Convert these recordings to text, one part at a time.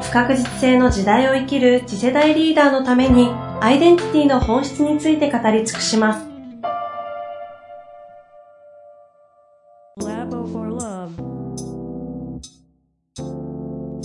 不確実性の時代を生きる次世代リーダーのためにアイデンティティの本質について語り尽くします。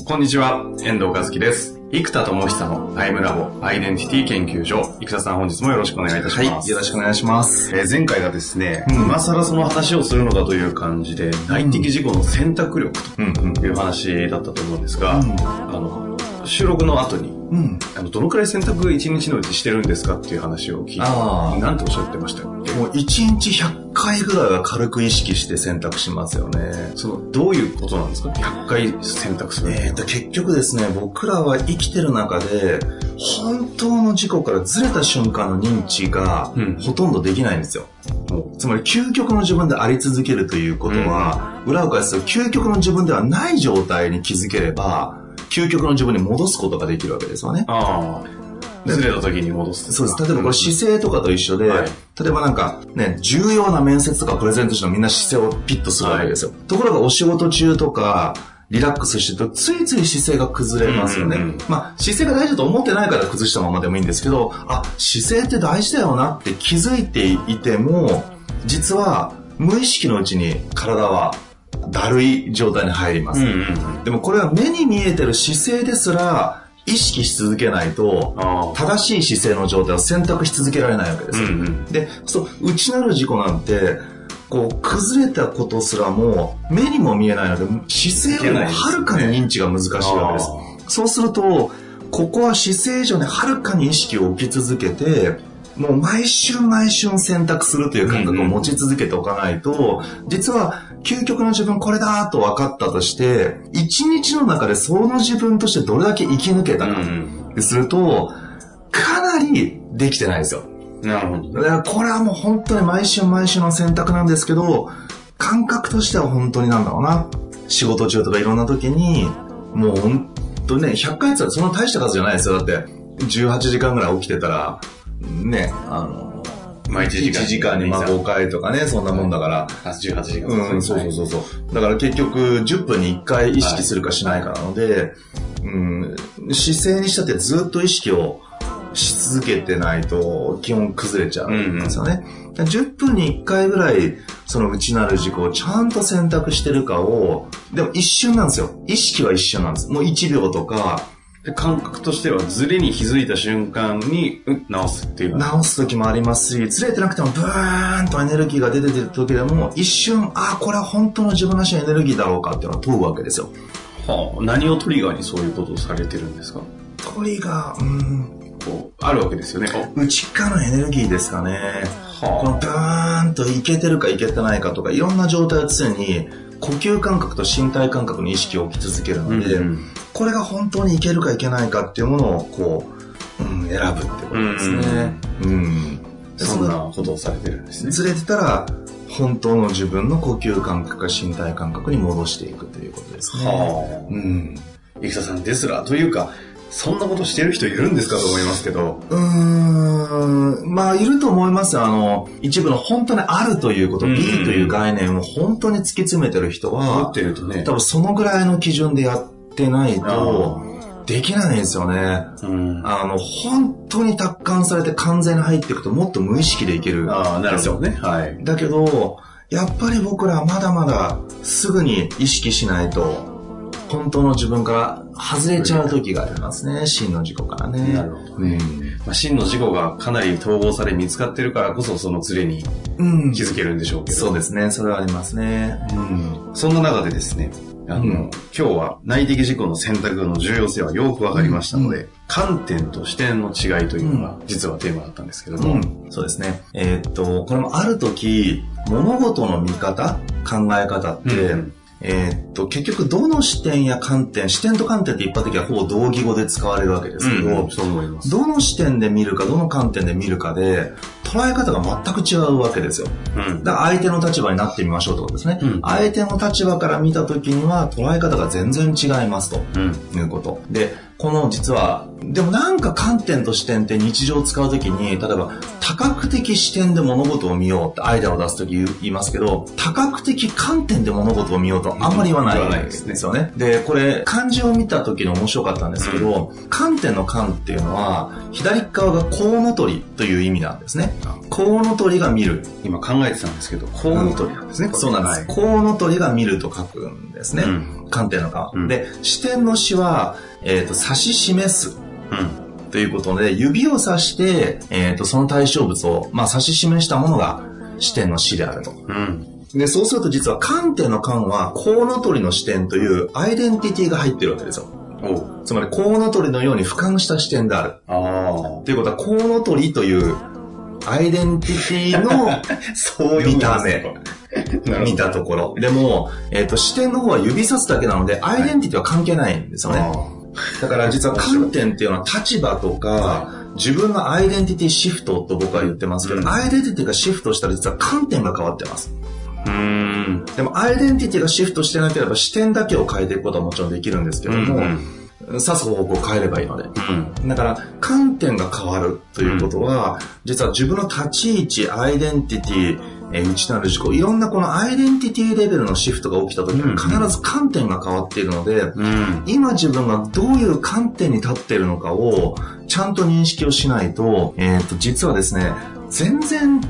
こんにちは、遠藤和樹です。生田智久のタイムラボアイデンティティ研究所。生田さん本日もよろしくお願いいたします。はい、よろしくお願いします。えー、前回がですね、うん、今更その話をするのだという感じで、内的事故の選択力という話だったと思うんですが、うん、あの、収録の後に、うん、あのどのくらい選択一日のうちしてるんですかっていう話を聞いて、なんておっしゃってましたっけ？もう一日100回ぐらいは軽く意識して選択しますよね。その、どういうことなんですか ?100 回選択する。えっ、と、結局ですね、僕らは生きてる中で、本当の事故からずれた瞬間の認知が、ほとんどできないんですよ。うん、つまり、究極の自分であり続けるということは、うん、裏を返すと、究極の自分ではない状態に気づければ、究極の自分に戻すことができるわけですよね。あずれた時に戻す。そうです。例えばこれ姿勢とかと一緒で、はい、例えばなんかね、重要な面接とかプレゼントしてもみんな姿勢をピッとするわけですよ。はい、ところがお仕事中とか、リラックスしてると、ついつい姿勢が崩れますよね。うんうんうん、まあ、姿勢が大事だと思ってないから崩したままでもいいんですけど、あ、姿勢って大事だよなって気づいていても、実は無意識のうちに体はだるい状態に入ります。うんうんうん、でもこれは目に見えてる姿勢ですら、意識し続けないと、正しい姿勢の状態を選択し続けられないわけです。うんうん、で、そう、内なる事故なんて、こう、崩れたことすらも、目にも見えないので、姿勢よりもはるかに認知が難しいわけです。そうすると、ここは姿勢以上にはるかに意識を置き続けて、もう毎週毎週選択するという感覚を持ち続けておかないと、実は究極の自分これだと分かったとして、一日の中でその自分としてどれだけ生き抜けたか、すると、かなりできてないですよ。なるほど。だからこれはもう本当に毎週毎週の選択なんですけど、感覚としては本当になんだろうな。仕事中とかいろんな時に、もう本当ね、100回ってそんな大した数じゃないですよ。だって、18時間ぐらい起きてたら、ね、あの、まあ1時間 ,1 時間にまあ5回とかね、そんなもんだから。18時間。うん、そうそうそうそう。だから結局10分に1回意識するかしないかなので、うん、姿勢にしたってずっと意識をし続けてないと基本崩れちゃうんですよね。うんうん、10分に1回ぐらいその内なる事故をちゃんと選択してるかを、でも一瞬なんですよ。意識は一瞬なんです。もう1秒とか、感覚としてはズレに気づいた瞬間に、うん、直すっていう。直す時もありますし、ズレてなくてもブーンとエネルギーが出てる時でも、一瞬、ああ、これは本当の自分らしいエネルギーだろうかっていうのを問うわけですよ。はあ、何をトリガーにそういうことをされてるんですか？トリガー、うん。こう、あるわけですよね。内側のエネルギーですかね。はあ、このブーンといけてるかいけてないかとか、いろんな状態を常に、呼吸感覚と身体感覚に意識を置き続けるので、うんうんこれが本当にいけるかいけないかっていうものをこう、うん、選ぶってことですね。うん、うん、そんなことをされてるんですね。ずれてたら、本当の自分の呼吸感覚か身体感覚に戻していくということですね。はあ、うん。生田さんですら、というか、そんなことしてる人いるんですかと思いますけど。うーん。まあ、いると思いますあの、一部の本当にあるということ、うん、いいという概念を本当に突き詰めてる人は、持ってるとね。多分そのぐらいの基準でやっってないと、できないんですよね。うん、あの、本当に達観されて完全に入っていくともっと無意識でいけるああ、なるほどね。はい。だけど、やっぱり僕らはまだまだすぐに意識しないと、本当の自分から外れちゃう時がありますね。真の事故からね。なるほどね。まあ、真の事故がかなり統合され見つかってるからこそそのズレに気づけるんでしょうけど、うん、そうですね。それはありますね。うん。そんな中でですね、あの、うん、今日は内的事故の選択の重要性はよくわかりましたので、うん、観点と視点の違いというのが実はテーマだったんですけれども、うん、そうですね。えー、っと、これもある時、物事の見方、考え方って、えー、っと、結局どの視点や観点、視点と観点って一般的にはほぼ同義語で使われるわけですけど、うん、そう思います。どの視点で見るか、どの観点で見るかで、捉え方が全く違うわけですよ。うん、だから相手の立場になってみましょうってことですね。うん、相手の立場から見た時には捉え方が全然違いますと、いうこと。で、この実は、でもなんか観点と視点って日常使うときに、例えば多角的視点で物事を見ようってアイデアを出すとき言いますけど、多角的観点で物事を見ようとあんまり言わないんですよね。で、これ漢字を見た時の面白かったんですけど、観点の観っていうのは、左側がコウノトリという意味なんですね。コウノトリが見る。今考えてたんですけど、コウノトリなんですね。そうなんです。コウノトリが見ると書くんですね。観点の観。で、視点の視は、えっ、ー、と、指し示す。うん。ということで、指を指して、えっ、ー、と、その対象物を、まあ、指し示したものが視点の視であると。うん。で、そうすると実は観点の観は、コウノトリの視点というアイデンティティが入ってるわけですよ。つまり、コウノトリのように俯瞰した視点である。あということは、コウノトリというアイデンティティの そう見た目。見たところ。でも、えっ、ー、と、視点の方は指さすだけなので、アイデンティティは関係ないんですよね。だから実は観点っていうのは立場とか、自分のアイデンティティシフトと僕は言ってますけど、うん、アイデンティティがシフトしたら実は観点が変わってます。うん。でもアイデンティティがシフトしてなければ視点だけを変えていくことはもちろんできるんですけども、うん。指す方向を変えればいいので。うん、だから、観点が変わるということは、実は自分の立ち位置、アイデンティティ、えー、内なる事項、いろんなこのアイデンティティレベルのシフトが起きた時に必ず観点が変わっているので、うん、今自分がどういう観点に立っているのかをちゃんと認識をしないと、えっ、ー、と、実はですね、全然、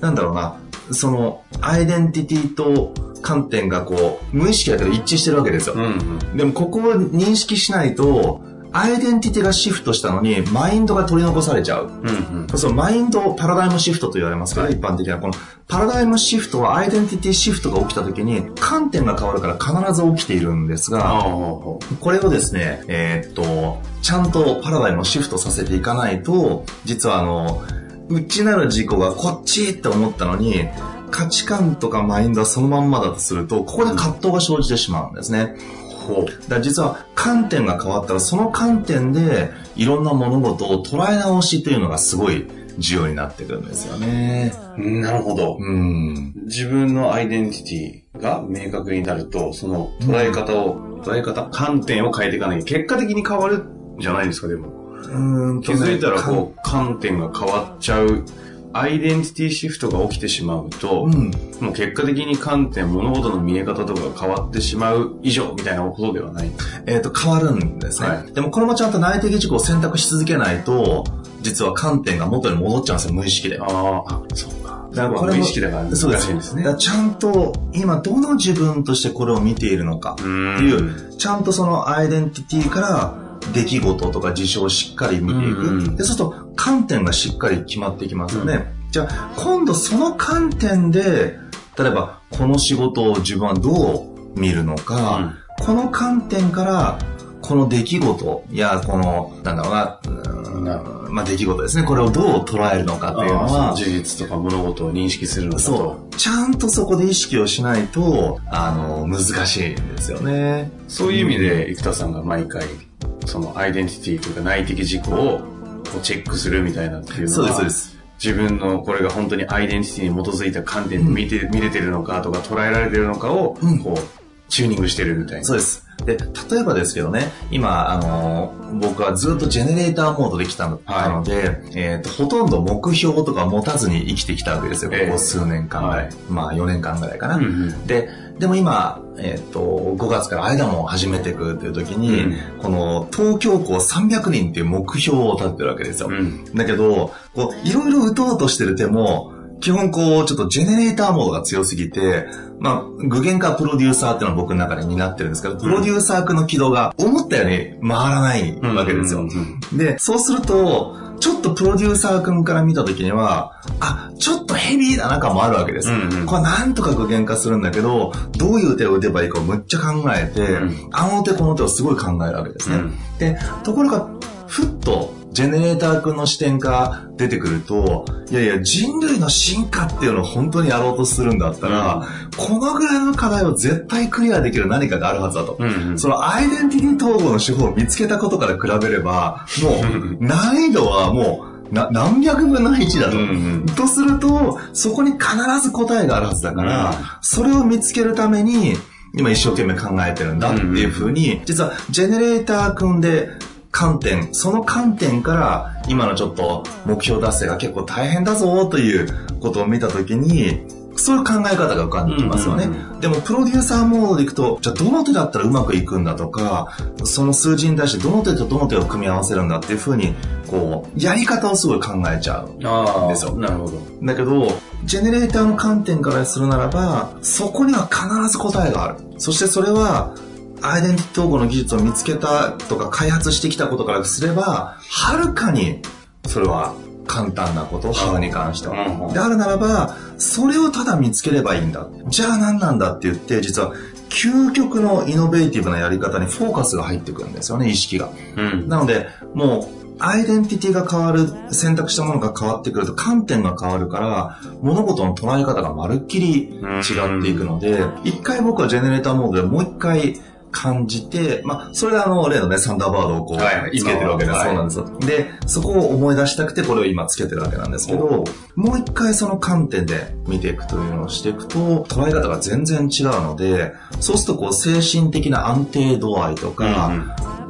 なんだろうな、その、アイデンティティと観点がこう、無意識だけど一致してるわけですよ。うんうん、でもここを認識しないと、アイデンティティがシフトしたのに、マインドが取り残されちゃう。うんうん、そう、マインド、パラダイムシフトと言われますから、一般的な。この、パラダイムシフトはアイデンティティシフトが起きた時に、観点が変わるから必ず起きているんですが、これをですね、えー、っと、ちゃんとパラダイムをシフトさせていかないと、実はあの、内なる事故がこっちって思ったのに、価値観とかマインドはそのまんまだとすると、ここで葛藤が生じてしまうんですね。ほう。だ実は観点が変わったら、その観点でいろんな物事を捉え直しというのがすごい重要になってくるんですよね。なるほど。うん。自分のアイデンティティが明確になると、その捉え方を、うん、捉え方、観点を変えていかない結果的に変わるじゃないですか、でも。うん気づいたらこう、観点が変わっちゃうアイデンティティシフトが起きてしまうと、うん、もう結果的に観点、物事の見え方とかが変わってしまう以上みたいなことではないえっ、と、変わるんですね。はい、でもこれもちゃんと内的事項を選択し続けないと、実は観点が元に戻っちゃうんですよ、無意識で。ああ、そうか。だからこれ無意識だからそうですですね。ちゃんと今どの自分としてこれを見ているのかっていう、ちゃんとそのアイデンティティから出来事とか事象をしっかり見ていく。うんうん、でそうすると観点がしっかり決まってきますよね。うん、じゃあ今度その観点で例えばこの仕事を自分はどう見るのか、うん、この観点からこの出来事やこのなんだろうな、まあ、出来事ですね。これをどう捉えるのかっていうのは。事実とか物事を認識するのかそう。ちゃんとそこで意識をしないとあの難しいんですよね。そういう意味で生田さんが毎回そのアイデンティティというか内的事項をこうチェックするみたいなっていうのは、そうです、そうです。自分のこれが本当にアイデンティティに基づいた観点で見て、うん、見れてるのかとか捉えられてるのかを、こう、チューニングしてるみたいな。そうです。で、例えばですけどね、今、あのー、僕はずっとジェネレーターモードで来たの,、はい、で、えっ、ー、と、ほとんど目標とか持たずに生きてきたわけですよ、ここ数年間ぐらい。まあ、4年間ぐらいかな。うんうん、で、でも今、えっ、ー、と、5月から間も始めていくっていう時に、うん、この東京校300人っていう目標を立ってるわけですよ。うん、だけど、こう、いろいろ打とうとしてる手も、基本こう、ちょっとジェネレーターモードが強すぎて、まあ、具現化プロデューサーっていうのは僕の中で担ってるんですけど、プロデューサーの軌道が思ったように回らないわけですよ。で、そうすると、ちょっとプロデューサー君から見た時には、あ、ちょっとヘビーだな感もあるわけです。うんうん、これなんとか具現化するんだけど、どういう手を打てばいいかをむっちゃ考えて、うん、あの手この手をすごい考えるわけですね。うん、で、ところが、ふっとジェネレーター君の視点が出てくると、いやいや、人類の進化っていうのを本当にやろうとするんだったら、うん、このぐらいの課題を絶対クリアできる何かがあるはずだと。うんうん、そのアイデンティティ統合の手法を見つけたことから比べれば、もう 難易度はもう、な何百分の1だと、うんうん。とすると、そこに必ず答えがあるはずだから、うん、それを見つけるために、今一生懸命考えてるんだっていうふうに、実はジェネレーター組んで観点、その観点から今のちょっと目標達成が結構大変だぞということを見たときに、そういう考え方が浮かんできますよね。でも、プロデューサーモードでいくと、じゃあどの手だったらうまくいくんだとか、その数字に対してどの手とどの手を組み合わせるんだっていうふうに、こう、やり方をすごい考えちゃうんですよ。なるほど。だけど、ジェネレーターの観点からするならば、そこには必ず答えがある。そしてそれは、アイデンティティ統合の技術を見つけたとか開発してきたことからすれば、はるかにそれは簡単なこと、歯に関しては。であるならば、それをただ見つければいいんだ。じゃあ何なんだって言って、実は究極のイノベーティブなやり方にフォーカスが入ってくるんですよね、意識が。うん、なので、もう、アイデンティティが変わる、選択したものが変わってくると観点が変わるから、物事の捉え方がまるっきり違っていくので、一回僕はジェネレーターモードでもう一回感じて、まあ、それがあの、例のね、サンダーバードをこう、はい、つけてるわけです。そうなんですよ。で、そこを思い出したくて、これを今つけてるわけなんですけど、もう一回その観点で見ていくというのをしていくと、捉え方が全然違うので、そうするとこう、精神的な安定度合いとか、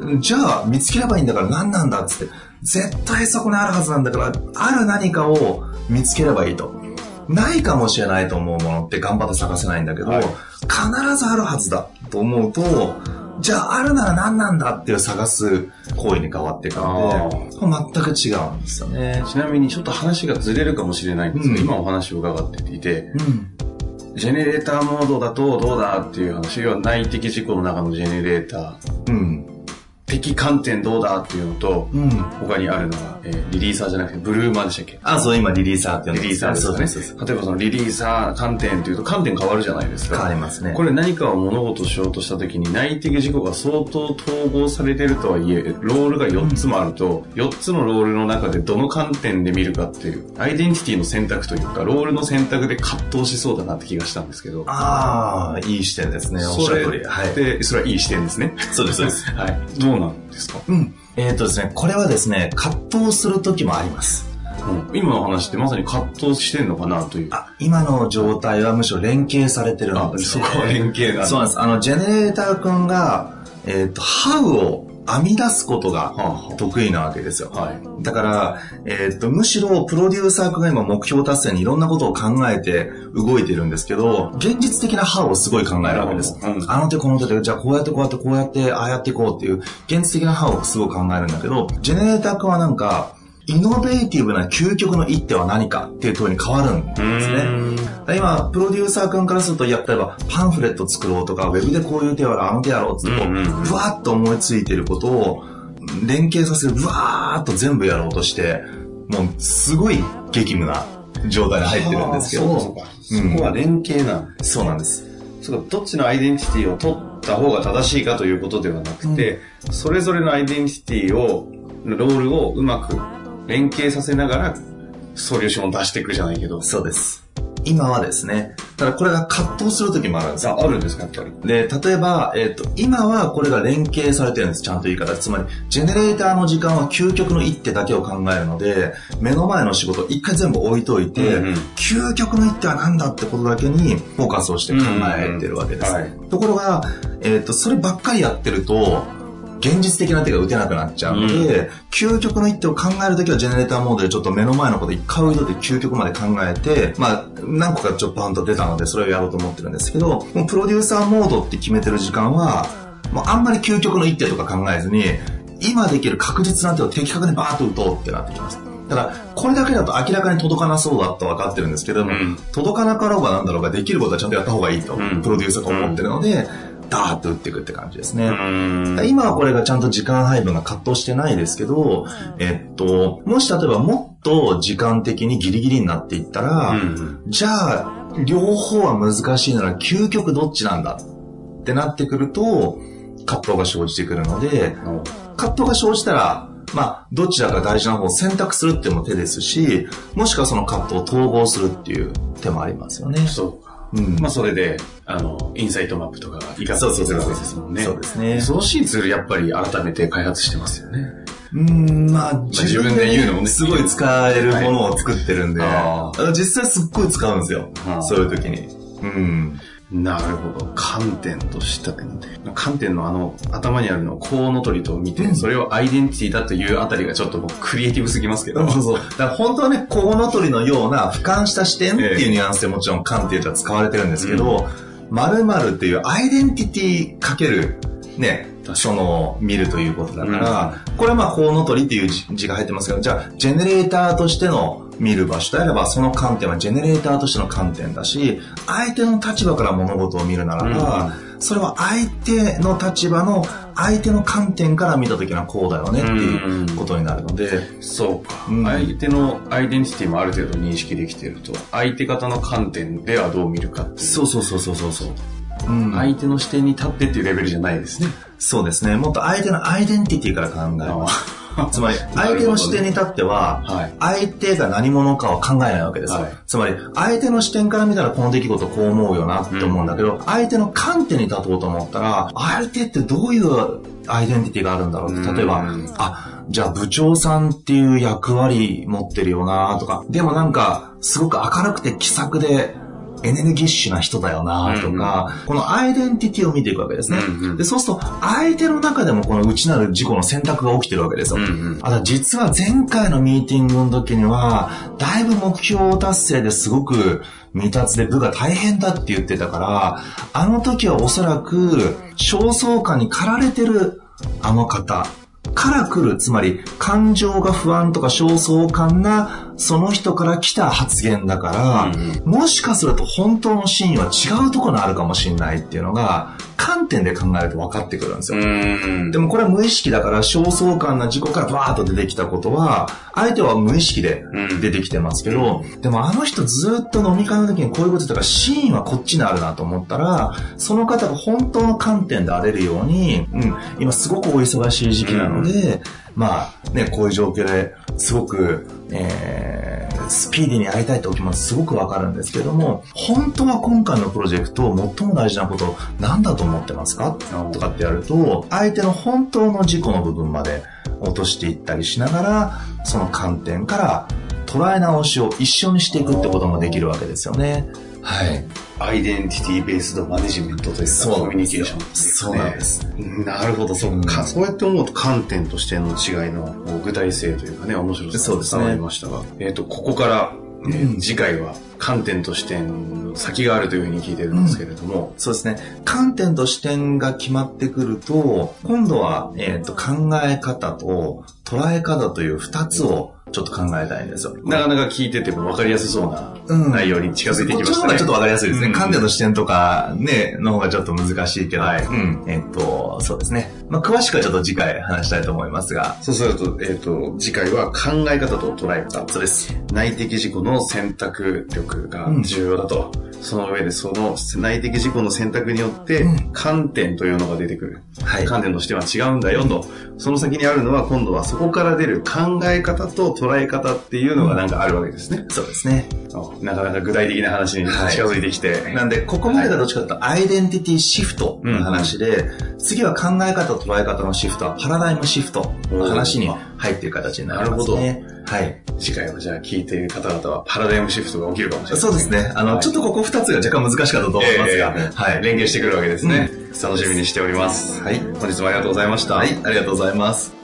うん、じゃあ見つければいいんだから何なんだっつって、絶対そこにあるはずなんだから、ある何かを見つければいいと。ないかもしれないと思うものって頑張って探せないんだけど、はい、必ずあるはずだと思うと、じゃああるなら何なんだっていう探す行為に変わっていくので、全く違うんですよね。ちなみにちょっと話がずれるかもしれないんですけど、うん、今お話を伺っていて、うん、ジェネレーターモードだとどうだっていう話は内的事故の中のジェネレーター。うん敵観点どうだっていうのと、うん、他にあるのが、えー、リリーサーじゃなくてブルーマーでしたっけ？あ、そう、今リリーサーってリリーサーですね。例えばそのリリーサー観点っていうと観点変わるじゃないですか。変わりますね。これ何かを物事しようとした時に内的事項が相当統合されてるとはいえ、ロールが4つもあると、4つのロールの中でどの観点で見るかっていう、アイデンティティの選択というか、ロールの選択で葛藤しそうだなって気がしたんですけど。ああ、いい視点ですね。おっしゃる通り。はい。で、それはいい視点ですね。そうです、そうです。はい。どうなんですか？うん。えっ、ー、とですね、これはですね、葛藤する時もあります。うん、今の話ってまさに葛藤してんのかなという。あ、今の状態はむしろ連携されてるんです、ね、そこは連携が。そうなんです。あの、ジェネレーター君が、えっ、ー、と、ハウを編み出すことが得意なわけですよ。はい、だから、えー、っと、むしろプロデューサー君が今目標達成にいろんなことを考えて動いてるんですけど、現実的な歯をすごい考えるわけです。うん、あの手この手で、じゃあこうやってこうやってこうやって、ああやっていこうっていう、現実的な歯をすごい考えるんだけど、ジェネレーター君はなんか、イノベーティブな究極の一手は何かっていう問いに変わるんですね。今、プロデューサー君からすると、やっぱりパンフレット作ろうとか、ウェブでこういう手はあの手やろうってこう、ぶわっと思いついてることを、連携させる、ぶわーっと全部やろうとして、もう、すごい激務な状態に入ってるんですけど。そうか。そこは連携なんそうなんです。そうか、どっちのアイデンティティを取った方が正しいかということではなくて、うん、それぞれのアイデンティティを、ロールをうまく連携させながら、ソリューションを出していくじゃないけど。そうです。今はですね、ただこれが葛藤する時もあるんですあ、あるんですか、やっぱり？で、例えば、えっ、ー、と、今はこれが連携されてるんです、ちゃんと言い方。つまり、ジェネレーターの時間は究極の一手だけを考えるので、目の前の仕事一回全部置いといて、うんうん、究極の一手は何だってことだけにフォーカスをして考えてるわけです。ところが、えっ、ー、と、そればっかりやってると、現実的な手が打てなくなっちゃうので、うん、究極の一手を考えるときはジェネレーターモードでちょっと目の前のこと一回置いといて究極まで考えて、まあ、何個かちょっとパンと出たので、それをやろうと思ってるんですけど、もうプロデューサーモードって決めてる時間は、もうあんまり究極の一手とか考えずに、今できる確実な手を的確にバーッと打とうってなってきます。ただ、これだけだと明らかに届かなそうだと分かってるんですけども、うん、届かなかろうがなんだろうができることはちゃんとやった方がいいと、うん、プロデューサーが思ってるので、ダーッと打っていくって感じですね。今はこれがちゃんと時間配分が葛藤してないですけど、えっと、もし例えばもっと時間的にギリギリになっていったら、うん、じゃあ、両方は難しいなら究極どっちなんだってなってくると、葛藤が生じてくるので、葛藤が生じたら、まあ、どちらか大事な方を選択するっていうのも手ですし、もしくはその葛藤を統合するっていう手もありますよね。そうか。うん、まあそれで、あの、インサイトマップとかが活かせるわけですもんね。そうですね。そうしいツールやっぱり改めて開発してますよね。うん、まあ、自分で言うのもね、すごい使えるものを作ってるんで、はい、実際すっごい使うんですよ。そういう時に。うん。なるほど。観点とした、観点のあの、頭にあるのをコウノトリと見て、うん、それをアイデンティティだというあたりがちょっとクリエイティブすぎますけど。そうそう。だから本当はね、コウノトリのような俯瞰した視点っていうニュアンスでもちろん観点とは使われてるんですけど、〇〇っていうアイデンティティかける、ね、その、見るということだから、うん、これはまあ、コウノトリっていう字が入ってますけど、じゃあ、ジェネレーターとしての見る場所であれば、その観点はジェネレーターとしての観点だし、相手の立場から物事を見るならば、うん、それは相手の立場の、相手の観点から見た時はこうだよねっていうことになるので。うん、そうか、うん、相手のアイデンティティもある程度認識できていると、相手方の観点ではどう見るかっていう。そうそうそうそうそう。うん、相手の視点に立ってっていうレベルじゃないですね。そうですね。もっと相手のアイデンティティから考えます。つまり、相手の視点に立っては、相手が何者かを考えないわけですよ。はい、つまり、相手の視点から見たらこの出来事こう思うよなって思うんだけど、うん、相手の観点に立とうと思ったら、相手ってどういうアイデンティティがあるんだろうって、例えば、うん、あ、じゃあ部長さんっていう役割持ってるよなとか、でもなんか、すごく明るくて気さくで、エネルギッシュな人だよなとか、うんうん、このアイデンティティを見ていくわけですね。うんうん、で、そうすると、相手の中でもこの内なる自己の選択が起きてるわけですよ。うんうん、あ実は前回のミーティングの時には、だいぶ目標達成ですごく未達で部が大変だって言ってたから、あの時はおそらく、焦燥感に駆られてるあの方、から来る、つまり感情が不安とか焦燥感なその人から来た発言だから、うん、もしかすると本当の真意は違うところにあるかもしれないっていうのが、観点で考えると分かってくるんですよ。でもこれは無意識だから、焦燥感な事故からバーッと出てきたことは、相手は無意識で出てきてますけど、うん、でもあの人ずっと飲み会の時にこういうこと言ったから、真意はこっちにあるなと思ったら、その方が本当の観点で荒れるように、うん、今すごくお忙しい時期なので、うんまあね、こういう状況ですごく、えー、スピーディーにやりたいってお気持ちすごくわかるんですけども、本当は今回のプロジェクト、最も大事なこと何だと思ってますか？とかってやると、相手の本当の事故の部分まで落としていったりしながら、その観点から捉え直しを一緒にしていくってこともできるわけですよね。はい。アイデンティティベースドマネジメントといったコミュニケーション、ね、そうなんです。なるほど、そうか、うん、そうやって思うと観点としての違いの具体性というかね、面白さが伝わりましたが、ね、えっ、ー、と、ここから、えー、次回は観点と視点の先があるというふうに聞いてるんですけれども、うん、そうですね。観点と視点が決まってくると、今度は、えっ、ー、と、考え方と捉え方という二つを、ちょっと考えたいんですよ。なかなか聞いてても分かりやすそうな内容に近づいてきましたね。うん、ちょっと分かりやすいですね。観点の視点とかね、の方がちょっと難しいけど、はい、うん、えっと、そうですね。まあ、詳しくはちょっと次回話したいと思いますが。そうすると、えっ、と、次回は考え方と捉え方。そうです。内的事故の選択力が重要だと。うんその上でその内的事故の選択によって、観点というのが出てくる。はい、観点としては違うんだよと。その先にあるのは今度はそこから出る考え方と捉え方っていうのがなんかあるわけですね。そうですね。なかなか具体的な話に近づいてきて。はい、なんで、ここまでがどっちかというと、アイデンティティシフトの話で、うん、次は考え方と捉え方のシフトはパラダイムシフトの話に入っている形になりますね。なるほど。はい。次回はじゃあ聞いている方々はパラダイムシフトが起きるかもしれない、そうですね。あの、はい、ちょっとここ二つが若干難しかったと思いますが、えー、はい。連携してくるわけですね、うん。楽しみにしております。はい。本日もありがとうございました。はい。ありがとうございます。